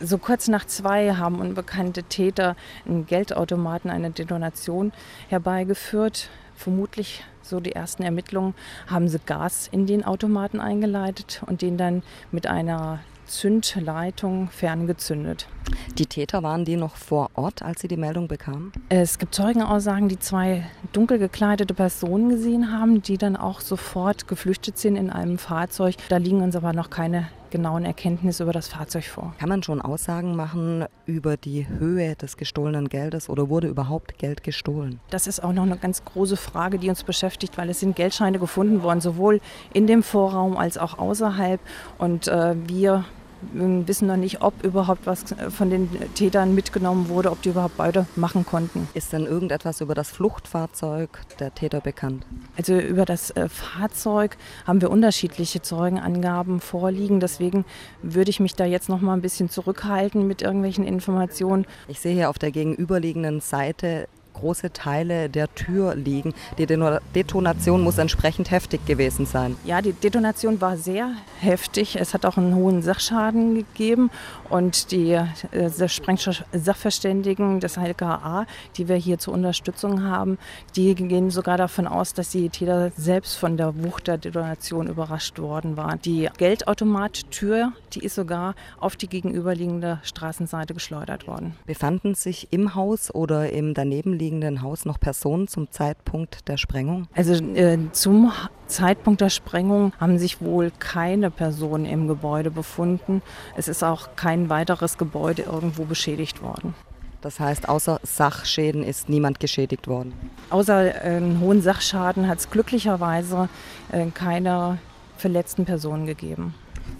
So kurz nach zwei haben unbekannte Täter einen Geldautomaten, eine Detonation herbeigeführt. Vermutlich, so die ersten Ermittlungen, haben sie Gas in den Automaten eingeleitet und den dann mit einer Zündleitung ferngezündet. Die Täter waren die noch vor Ort, als sie die Meldung bekamen? Es gibt Zeugenaussagen, die zwei dunkel gekleidete Personen gesehen haben, die dann auch sofort geflüchtet sind in einem Fahrzeug. Da liegen uns aber noch keine genauen Erkenntnisse über das Fahrzeug vor. Kann man schon Aussagen machen über die Höhe des gestohlenen Geldes oder wurde überhaupt Geld gestohlen? Das ist auch noch eine ganz große Frage, die uns beschäftigt, weil es sind Geldscheine gefunden worden, sowohl in dem Vorraum als auch außerhalb. Und äh, wir wissen noch nicht, ob überhaupt was von den Tätern mitgenommen wurde, ob die überhaupt beide machen konnten. Ist denn irgendetwas über das Fluchtfahrzeug der Täter bekannt? Also über das äh, Fahrzeug haben wir unterschiedliche Zeugenangaben vorliegen. Deswegen würde ich mich da jetzt noch mal ein bisschen zurückhalten mit irgendwelchen Informationen. Ich sehe hier auf der gegenüberliegenden Seite große Teile der Tür liegen. Die Detonation muss entsprechend heftig gewesen sein. Ja, die Detonation war sehr heftig. Es hat auch einen hohen Sachschaden gegeben. Und die äh, Sachverständigen des LKA, die wir hier zur Unterstützung haben, die gehen sogar davon aus, dass die Täter selbst von der Wucht der Detonation überrascht worden waren. Die Geldautomattür, die ist sogar auf die gegenüberliegende Straßenseite geschleudert worden. Befanden sich im Haus oder im daneben liegenden Haus noch Personen zum Zeitpunkt der Sprengung? Also äh, zum Zeitpunkt der Sprengung haben sich wohl keine Personen im Gebäude befunden. Es ist auch kein weiteres Gebäude irgendwo beschädigt worden. Das heißt, außer Sachschäden ist niemand geschädigt worden? Außer äh, hohen Sachschaden hat es glücklicherweise äh, keine verletzten Personen gegeben.